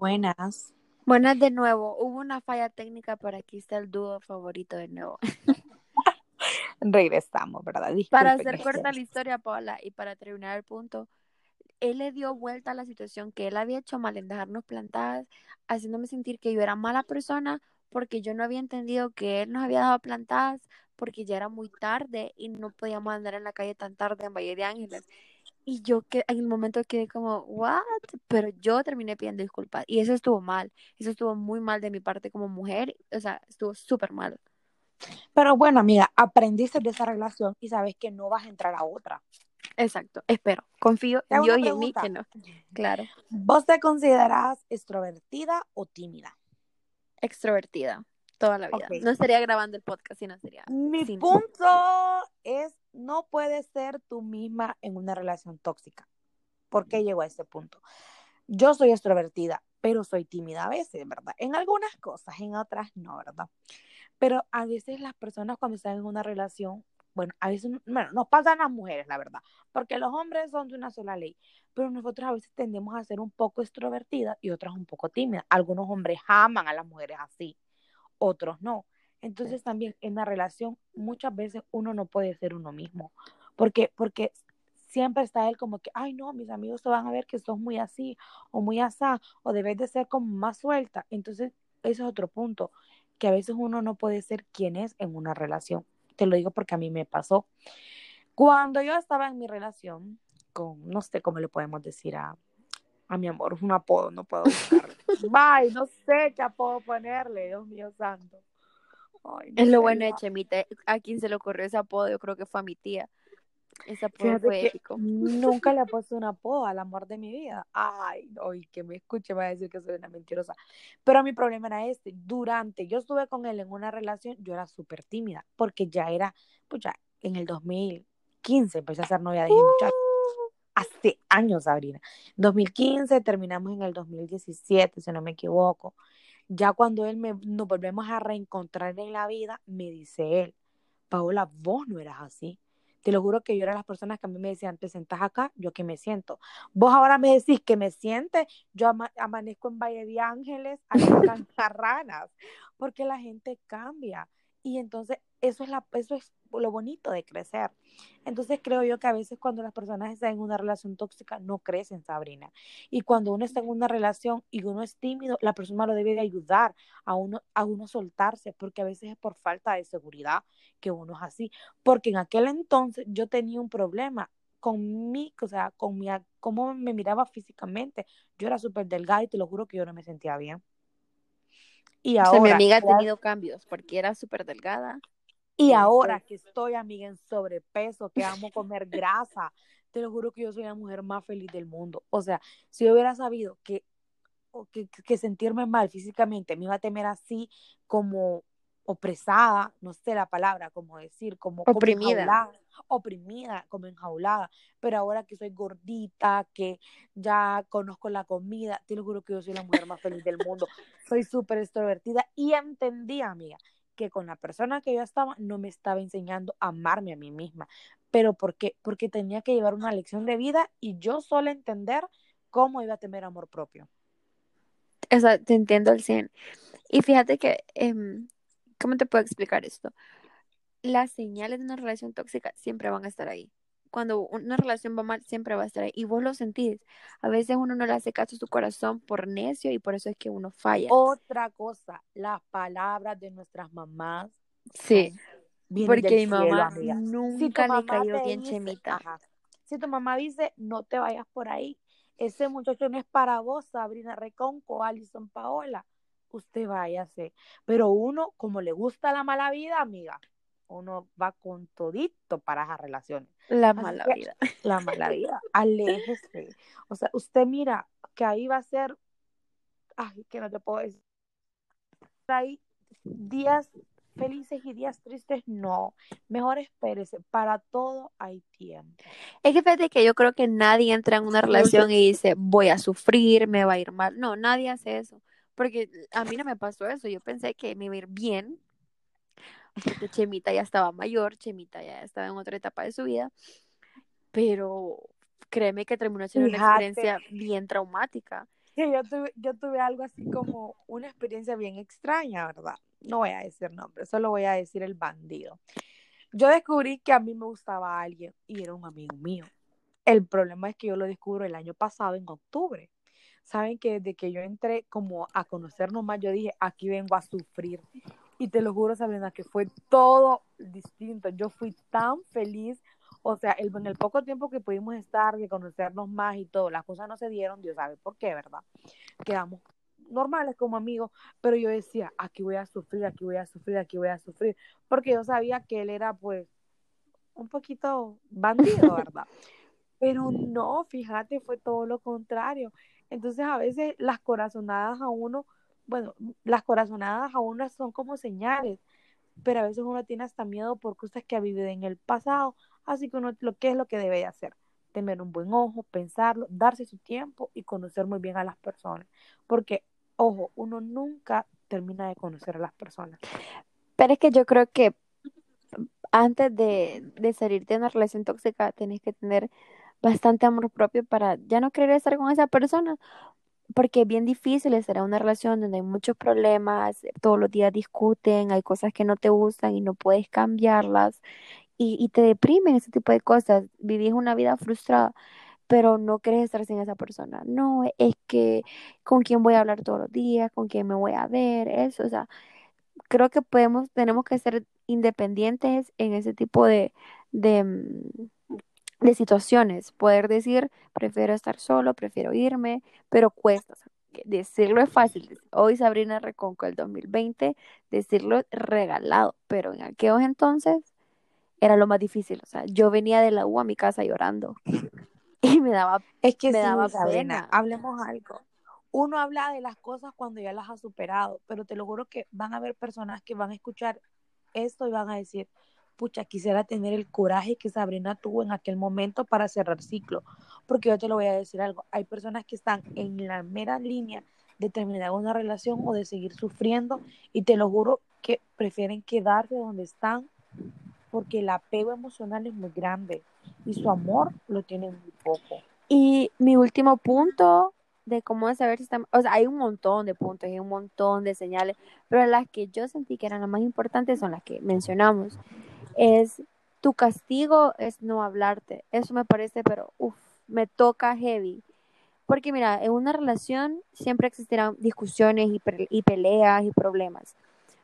Buenas. Buenas de nuevo. Hubo una falla técnica, pero aquí está el dúo favorito de nuevo. Regresamos, ¿verdad? para hacer corta la historia, Paula, y para terminar el punto, él le dio vuelta a la situación que él había hecho mal en dejarnos plantadas, haciéndome sentir que yo era mala persona porque yo no había entendido que él nos había dado plantadas porque ya era muy tarde y no podíamos andar en la calle tan tarde en Valle de Ángeles. Y yo que en el momento quedé como, ¿what? Pero yo terminé pidiendo disculpas. Y eso estuvo mal. Eso estuvo muy mal de mi parte como mujer. O sea, estuvo súper mal. Pero bueno, amiga, aprendiste de esa relación y sabes que no vas a entrar a otra. Exacto, espero. Confío en yo y en mí que no. Claro. ¿Vos te consideras extrovertida o tímida? Extrovertida, toda la vida. No estaría grabando el podcast si no sería. Mi punto es no puedes ser tú misma en una relación tóxica. ¿Por qué llego a ese punto? Yo soy extrovertida, pero soy tímida a veces, ¿verdad? En algunas cosas, en otras no, ¿verdad? Pero a veces las personas cuando están en una relación, bueno, a veces, bueno, nos pasan las mujeres, la verdad, porque los hombres son de una sola ley, pero nosotros a veces tendemos a ser un poco extrovertidas y otras un poco tímidas. Algunos hombres aman a las mujeres así, otros no. Entonces también en la relación muchas veces uno no puede ser uno mismo, porque, porque siempre está él como que, ay no, mis amigos se van a ver que sos muy así o muy asá o debes de ser como más suelta. Entonces ese es otro punto, que a veces uno no puede ser quien es en una relación. Te lo digo porque a mí me pasó. Cuando yo estaba en mi relación con, no sé cómo le podemos decir a, a mi amor, un apodo, no puedo buscarlo. Bye, no sé qué apodo ponerle, Dios mío santo es lo bueno de Chemita. A quien se le ocurrió ese apodo, yo creo que fue a mi tía. Ese apodo fue épico. Nunca le he puesto un apodo al amor de mi vida. Ay, hoy que me escuche va a decir que soy una mentirosa. Pero mi problema era este. Durante yo estuve con él en una relación, yo era súper tímida, porque ya era, pues ya en el 2015 empecé a ser novia de uh. Hace años, Sabrina. 2015, terminamos en el 2017, si no me equivoco ya cuando él me, nos volvemos a reencontrar en la vida, me dice él, Paola, vos no eras así. Te lo juro que yo era las personas que a mí me decían, te sentás acá, yo que me siento. Vos ahora me decís que me siente, yo amanezco en Valle de Ángeles, a las ranas, porque la gente cambia. Y entonces eso es, la, eso es lo bonito de crecer. Entonces creo yo que a veces cuando las personas están en una relación tóxica no crecen, Sabrina. Y cuando uno está en una relación y uno es tímido, la persona lo debe de ayudar a uno a uno soltarse, porque a veces es por falta de seguridad que uno es así. Porque en aquel entonces yo tenía un problema con mí, o sea, con mi, cómo me miraba físicamente. Yo era súper delgada y te lo juro que yo no me sentía bien. Y ahora. mi amiga ha tenido cambios porque era súper delgada y ahora que estoy, amiga, en sobrepeso, que amo comer grasa, te lo juro que yo soy la mujer más feliz del mundo. O sea, si yo hubiera sabido que, que, que sentirme mal físicamente me iba a temer así como opresada, no sé la palabra, como decir, como oprimida, oprimida, como enjaulada, pero ahora que soy gordita, que ya conozco la comida, te lo juro que yo soy la mujer más feliz del mundo, soy súper extrovertida y entendí, amiga, que con la persona que yo estaba no me estaba enseñando a amarme a mí misma. ¿Pero por qué? Porque tenía que llevar una lección de vida y yo solo entender cómo iba a tener amor propio. O sea, te entiendo al 100. Y fíjate que, em, ¿cómo te puedo explicar esto? Las señales de una relación tóxica siempre van a estar ahí cuando una relación va mal, siempre va a estar ahí. Y vos lo sentís. A veces uno no le hace caso a su corazón por necio y por eso es que uno falla. Otra cosa, las palabras de nuestras mamás. Sí. Porque mi mamá nunca le cayó bien chemita. Si tu mamá dice, no te vayas por ahí, ese muchacho no es para vos, Sabrina Reconco, Alison Paola, usted váyase. Pero uno, como le gusta la mala vida, amiga, uno va con todito para esas relaciones. La mala vida. La mala vida. Aléjese. O sea, usted mira que ahí va a ser, ay, que no te puedo decir. Hay días felices y días tristes, no. Mejor espérese. Para todo hay tiempo. Es que fíjate que yo creo que nadie entra en una relación y dice, voy a sufrir, me va a ir mal. No, nadie hace eso. Porque a mí no me pasó eso. Yo pensé que me iba a ir bien porque Chemita ya estaba mayor, Chemita ya estaba en otra etapa de su vida, pero créeme que terminó siendo una experiencia bien traumática. que yo tuve, yo tuve algo así como una experiencia bien extraña, ¿verdad? No voy a decir nombre, solo voy a decir el bandido. Yo descubrí que a mí me gustaba alguien y era un amigo mío. El problema es que yo lo descubro el año pasado, en octubre. Saben que desde que yo entré como a conocernos más, yo dije, aquí vengo a sufrir. Y te lo juro, Sabrina, que fue todo distinto. Yo fui tan feliz o sea, el, en el poco tiempo que pudimos estar, de conocernos más y todo, las cosas no se dieron, Dios sabe por qué, ¿verdad? Quedamos normales como amigos, pero yo decía, aquí voy a sufrir, aquí voy a sufrir, aquí voy a sufrir, porque yo sabía que él era pues un poquito bandido, ¿verdad? Pero no, fíjate, fue todo lo contrario. Entonces a veces las corazonadas a uno, bueno, las corazonadas a uno son como señales, pero a veces uno tiene hasta miedo por cosas que ha vivido en el pasado, Así que uno, lo que es lo que debe hacer, tener un buen ojo, pensarlo, darse su tiempo y conocer muy bien a las personas. Porque, ojo, uno nunca termina de conocer a las personas. Pero es que yo creo que antes de, de salirte de una relación tóxica, tenés que tener bastante amor propio para ya no querer estar con esa persona, porque es bien difícil estar en una relación donde hay muchos problemas, todos los días discuten, hay cosas que no te gustan y no puedes cambiarlas y, y te deprimen ese tipo de cosas, vivís una vida frustrada, pero no quieres estar sin esa persona. No, es que con quién voy a hablar todos los días, con quién me voy a ver, eso, o sea, creo que podemos, tenemos que ser independientes en ese tipo de, de, mm, de situaciones, poder decir, prefiero estar solo, prefiero irme, pero cuesta. decirlo es fácil. Hoy Sabrina Reconco el 2020, decirlo regalado, pero en aquellos entonces era lo más difícil. O sea, yo venía de la U a mi casa llorando y me daba, es que me sí, daba Sabrina, pena. hablemos algo. Uno habla de las cosas cuando ya las ha superado, pero te lo juro que van a haber personas que van a escuchar esto y van a decir, pucha, quisiera tener el coraje que Sabrina tuvo en aquel momento para cerrar ciclo. Porque yo te lo voy a decir algo, hay personas que están en la mera línea de terminar una relación o de seguir sufriendo y te lo juro que prefieren quedarse donde están porque el apego emocional es muy grande y su amor lo tiene muy poco. Y mi último punto de cómo saber si estamos, o sea, hay un montón de puntos, hay un montón de señales, pero las que yo sentí que eran las más importantes son las que mencionamos. Es tu castigo es no hablarte. Eso me parece, pero uff, me toca heavy. Porque mira, en una relación siempre existirán discusiones y, y peleas y problemas,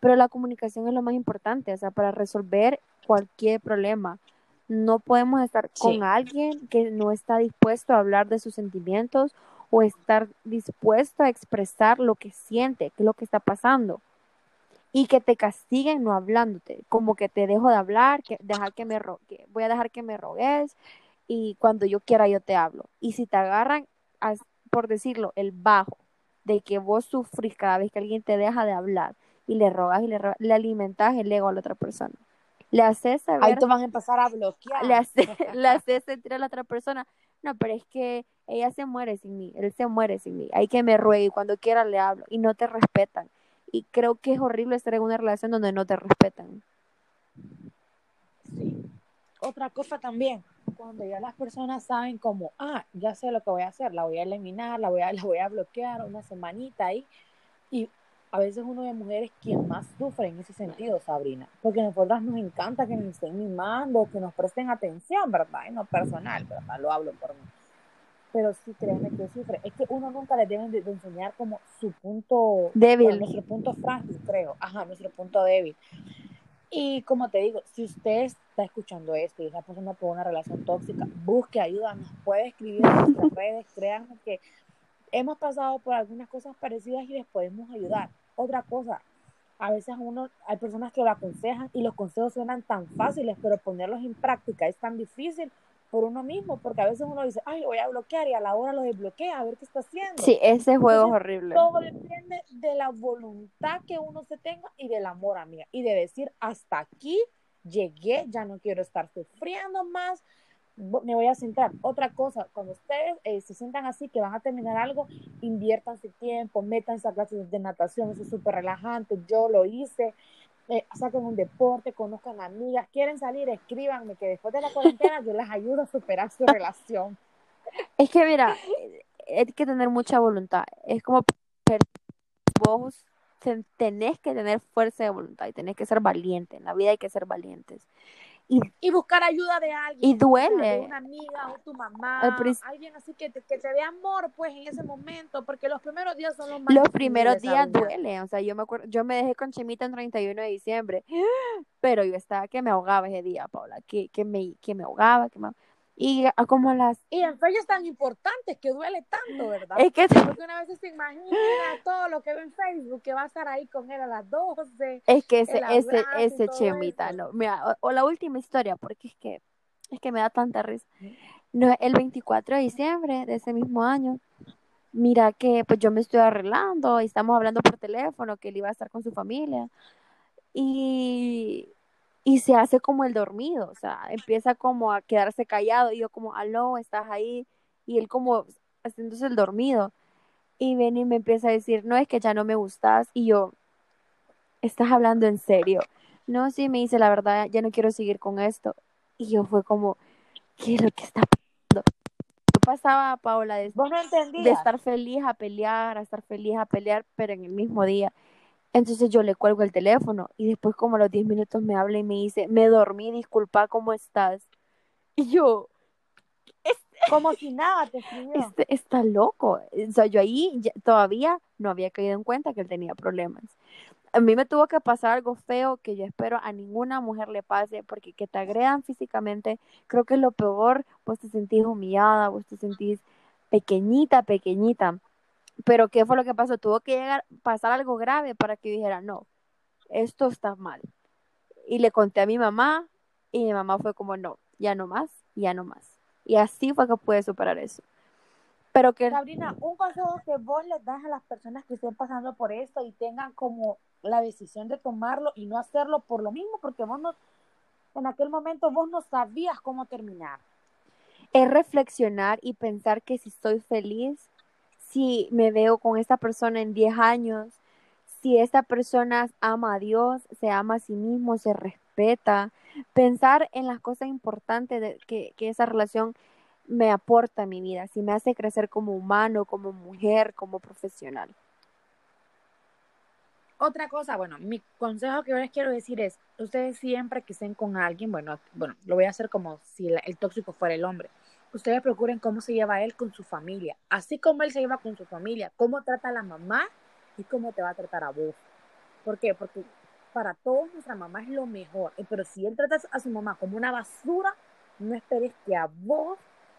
pero la comunicación es lo más importante, o sea, para resolver cualquier problema. No podemos estar Sí. con alguien que no está dispuesto a hablar de sus sentimientos o estar dispuesto a expresar lo que siente, qué es lo que está pasando. Y que te castiguen no hablándote, como que te dejo de hablar, que dejar que me ro que voy a dejar que me rogues y cuando yo quiera yo te hablo. Y si te agarran, por decirlo, el bajo de que vos sufrís cada vez que alguien te deja de hablar y le rogas y le, rogas, le alimentas el ego a la otra persona. Le haces Ahí saber te van a empezar a bloquear. le hace, le hace sentir a la otra persona, no, pero es que ella se muere sin mí, él se muere sin mí, hay que me ruegue y cuando quiera le hablo y no te respetan. Y creo que es horrible estar en una relación donde no te respetan. Sí. Otra cosa también, cuando ya las personas saben como, ah, ya sé lo que voy a hacer, la voy a eliminar, la voy a, la voy a bloquear una semanita ahí. Y a veces uno de mujeres quien más sufre en ese sentido, Sabrina, porque a nosotras nos encanta que nos estén mimando, que nos presten atención, ¿verdad? En lo personal, ¿verdad? Lo hablo por mí. Pero sí, créeme que sufre. Es que uno nunca le deben de, de enseñar como su punto Débil. bueno, nuestro punto frágil, creo. Ajá, nuestro punto débil. Y como te digo, si usted está escuchando esto y está pasando por una relación tóxica, busque ayuda, nos puede escribir en nuestras redes, créanme que hemos pasado por algunas cosas parecidas y les podemos ayudar. Otra cosa, a veces uno, hay personas que lo aconsejan y los consejos suenan tan fáciles, pero ponerlos en práctica es tan difícil por uno mismo, porque a veces uno dice, ay, lo voy a bloquear y a la hora lo desbloquea, a ver qué está haciendo. Sí, ese juego es horrible. Todo depende de la voluntad que uno se tenga y del amor, amiga. Y de decir, hasta aquí llegué, ya no quiero estar sufriendo más, me voy a sentar. Otra cosa, cuando ustedes eh, se sientan así, que van a terminar algo, inviertan su tiempo, métanse a clases de natación, eso es súper relajante. Yo lo hice. Eh, saquen un deporte, conozcan amigas, quieren salir, escríbanme, que después de la cuarentena yo les ayudo a superar su relación. Es que mira, hay que tener mucha voluntad. Es como vos tenés que tener fuerza de voluntad y tenés que ser valiente. En la vida hay que ser valientes. Y, y buscar ayuda de alguien. Y duele. De una amiga o tu mamá. Alguien así que te, que te dé amor, pues, en ese momento, porque los primeros días son los más Los primeros días duelen. O sea, yo me acuerdo, yo me dejé con Chemita en 31 de diciembre, pero yo estaba que me ahogaba ese día, Paula, que, que, me, que me ahogaba, que me y como las... Y en fechas tan importantes que duele tanto, ¿verdad? Es que... Porque una vez se imagina todo lo que ve en Facebook, que va a estar ahí con él a las 12. Es que ese, ese, ese chemita, no. Mira, o, la última historia, porque es que, es que me da tanta risa. No, el 24 de diciembre de ese mismo año, mira que pues yo me estoy arreglando y estamos hablando por teléfono que él iba a estar con su familia. Y y se hace como el dormido, o sea, empieza como a quedarse callado y yo como, aló, estás ahí, y él como haciéndose el dormido. Y ven y me empieza a decir, no, es que ya no me gustas, y yo, ¿estás hablando en serio? No, sí, me dice, la verdad, ya no quiero seguir con esto. Y yo fue como, ¿qué es lo que está pasando? Yo pasaba, Paola, de, de estar feliz a pelear, a estar feliz a pelear, pero en el mismo día. Entonces yo le cuelgo el teléfono y después como a los 10 minutos me habla y me dice, me dormí, disculpa, ¿cómo estás? Y yo, como si nada te escribió. Este, está loco. O sea, yo ahí todavía no había caído en cuenta que él tenía problemas. A mí me tuvo que pasar algo feo que yo espero a ninguna mujer le pase, porque que te agredan físicamente, creo que es lo peor, vos te sentís humillada, vos te sentís pequeñita, pequeñita. Pero ¿qué fue lo que pasó? Tuvo que llegar, pasar algo grave para que dijera, no, esto está mal. Y le conté a mi mamá y mi mamá fue como, no, ya no más, ya no más. Y así fue que pude superar eso. Pero que... Sabrina, un consejo que vos les das a las personas que estén pasando por esto y tengan como la decisión de tomarlo y no hacerlo por lo mismo, porque vos no, en aquel momento vos no sabías cómo terminar. Es reflexionar y pensar que si estoy feliz, si me veo con esta persona en 10 años, si esta persona ama a Dios, se ama a sí mismo, se respeta, pensar en las cosas importantes de, que, que esa relación me aporta a mi vida, si me hace crecer como humano, como mujer, como profesional. Otra cosa, bueno, mi consejo que yo les quiero decir es, ustedes siempre que estén con alguien, bueno, bueno, lo voy a hacer como si el tóxico fuera el hombre ustedes procuren cómo se lleva él con su familia, así como él se lleva con su familia, cómo trata a la mamá y cómo te va a tratar a vos. ¿Por qué? Porque para todos nuestra mamá es lo mejor, eh, pero si él trata a su mamá como una basura, no esperes que a vos,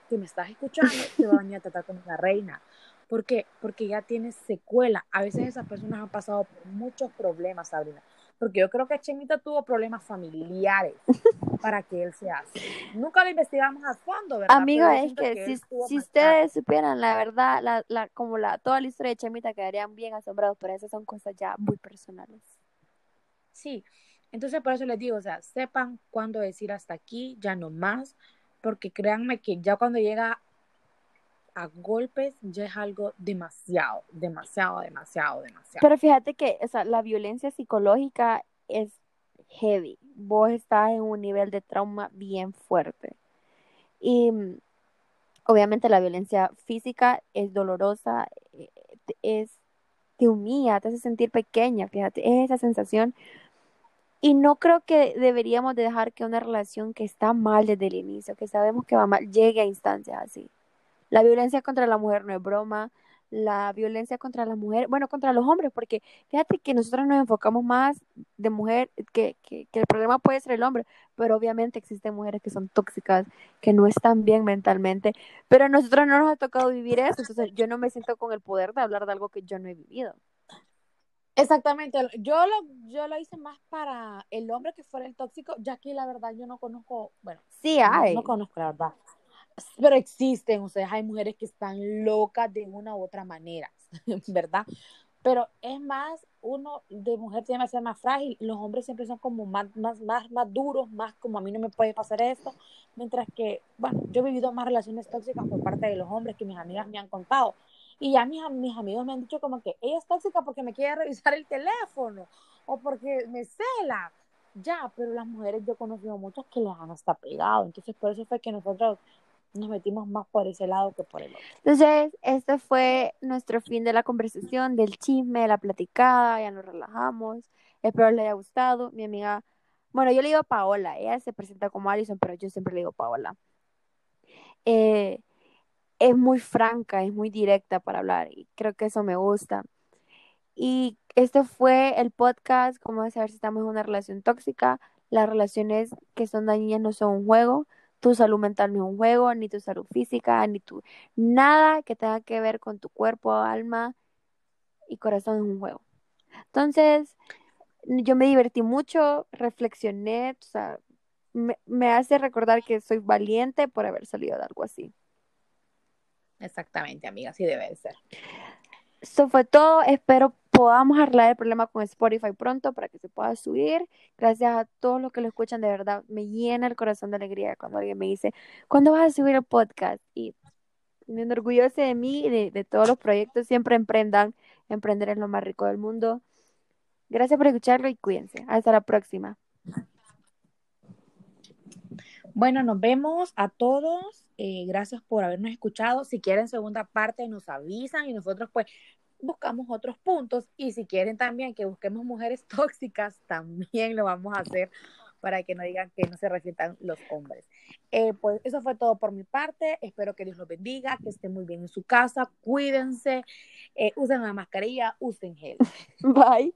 que me estás escuchando, te va a tratar como una reina. ¿Por qué? Porque ya tienes secuela. A veces esas personas han pasado por muchos problemas, Sabrina porque yo creo que Chemita tuvo problemas familiares para que él sea así. Nunca lo investigamos a fondo, ¿verdad? Amiga, es que, si, si ustedes supieran la verdad, la, la, como la, toda la historia de Chemita quedarían bien asombrados, pero esas son cosas ya muy personales. Sí, entonces por eso les digo, o sea, sepan cuándo decir hasta aquí, ya no más, porque créanme que ya cuando llega a golpes ya es algo demasiado, demasiado, demasiado, demasiado. Pero fíjate que o sea, la violencia psicológica es heavy. Vos estás en un nivel de trauma bien fuerte. Y mm, obviamente la violencia física es dolorosa, eh, es te humilla, te hace sentir pequeña, fíjate, es esa sensación. Y no creo que deberíamos de dejar que una relación que está mal desde el inicio, que sabemos que va mal, llegue a instancias así. La violencia contra la mujer no es broma, la violencia contra la mujer, bueno, contra los hombres, porque fíjate que nosotros nos enfocamos más de mujer, que, que, el problema puede ser el hombre, pero obviamente existen mujeres que son tóxicas, que no están bien mentalmente, pero a nosotros no nos ha tocado vivir eso, entonces yo no me siento con el poder de hablar de algo que yo no he vivido. Exactamente, yo lo, yo lo hice más para el hombre que fuera el tóxico, ya que la verdad yo no conozco, bueno, sí hay. no conozco la verdad pero existen, o sea, hay mujeres que están locas de una u otra manera, ¿verdad? Pero es más, uno de mujer tiene que ser más frágil, los hombres siempre son como más, más, más, más duros, más como a mí no me puede pasar esto, mientras que, bueno, yo he vivido más relaciones tóxicas por parte de los hombres que mis amigas me han contado. Y ya mis, mis amigos me han dicho como que ella es tóxica porque me quiere revisar el teléfono o porque me cela. Ya, pero las mujeres yo he conocido muchas que les han hasta pegado. Entonces, por eso fue que nosotros nos metimos más por ese lado que por el otro. Entonces, este fue nuestro fin de la conversación, del chisme, de la platicada, ya nos relajamos. Espero les haya gustado. Mi amiga, bueno, yo le digo Paola, ella se presenta como Alison, pero yo siempre le digo Paola. Eh, es muy franca, es muy directa para hablar y creo que eso me gusta. Y este fue el podcast, cómo saber si estamos en una relación tóxica. Las relaciones que son dañinas no son un juego, tu salud mental no es un juego, ni tu salud física, ni tu nada que tenga que ver con tu cuerpo, alma y corazón es un juego. Entonces, yo me divertí mucho, reflexioné, o sea, me, me hace recordar que soy valiente por haber salido de algo así. Exactamente, amiga, así debe ser. Eso fue todo. Espero podamos arreglar el problema con Spotify pronto para que se pueda subir. Gracias a todos los que lo escuchan, de verdad, me llena el corazón de alegría cuando alguien me dice, ¿cuándo vas a subir el podcast? Y me enorgullece de mí y de, de todos los proyectos. Siempre emprendan. Emprender es lo más rico del mundo. Gracias por escucharlo y cuídense. Hasta la próxima. Bueno, nos vemos a todos. Eh, gracias por habernos escuchado. Si quieren segunda parte, nos avisan y nosotros pues buscamos otros puntos. Y si quieren también que busquemos mujeres tóxicas, también lo vamos a hacer para que no digan que no se resientan los hombres. Eh, pues eso fue todo por mi parte. Espero que Dios los bendiga, que estén muy bien en su casa, cuídense, eh, usen la mascarilla, usen gel. Bye.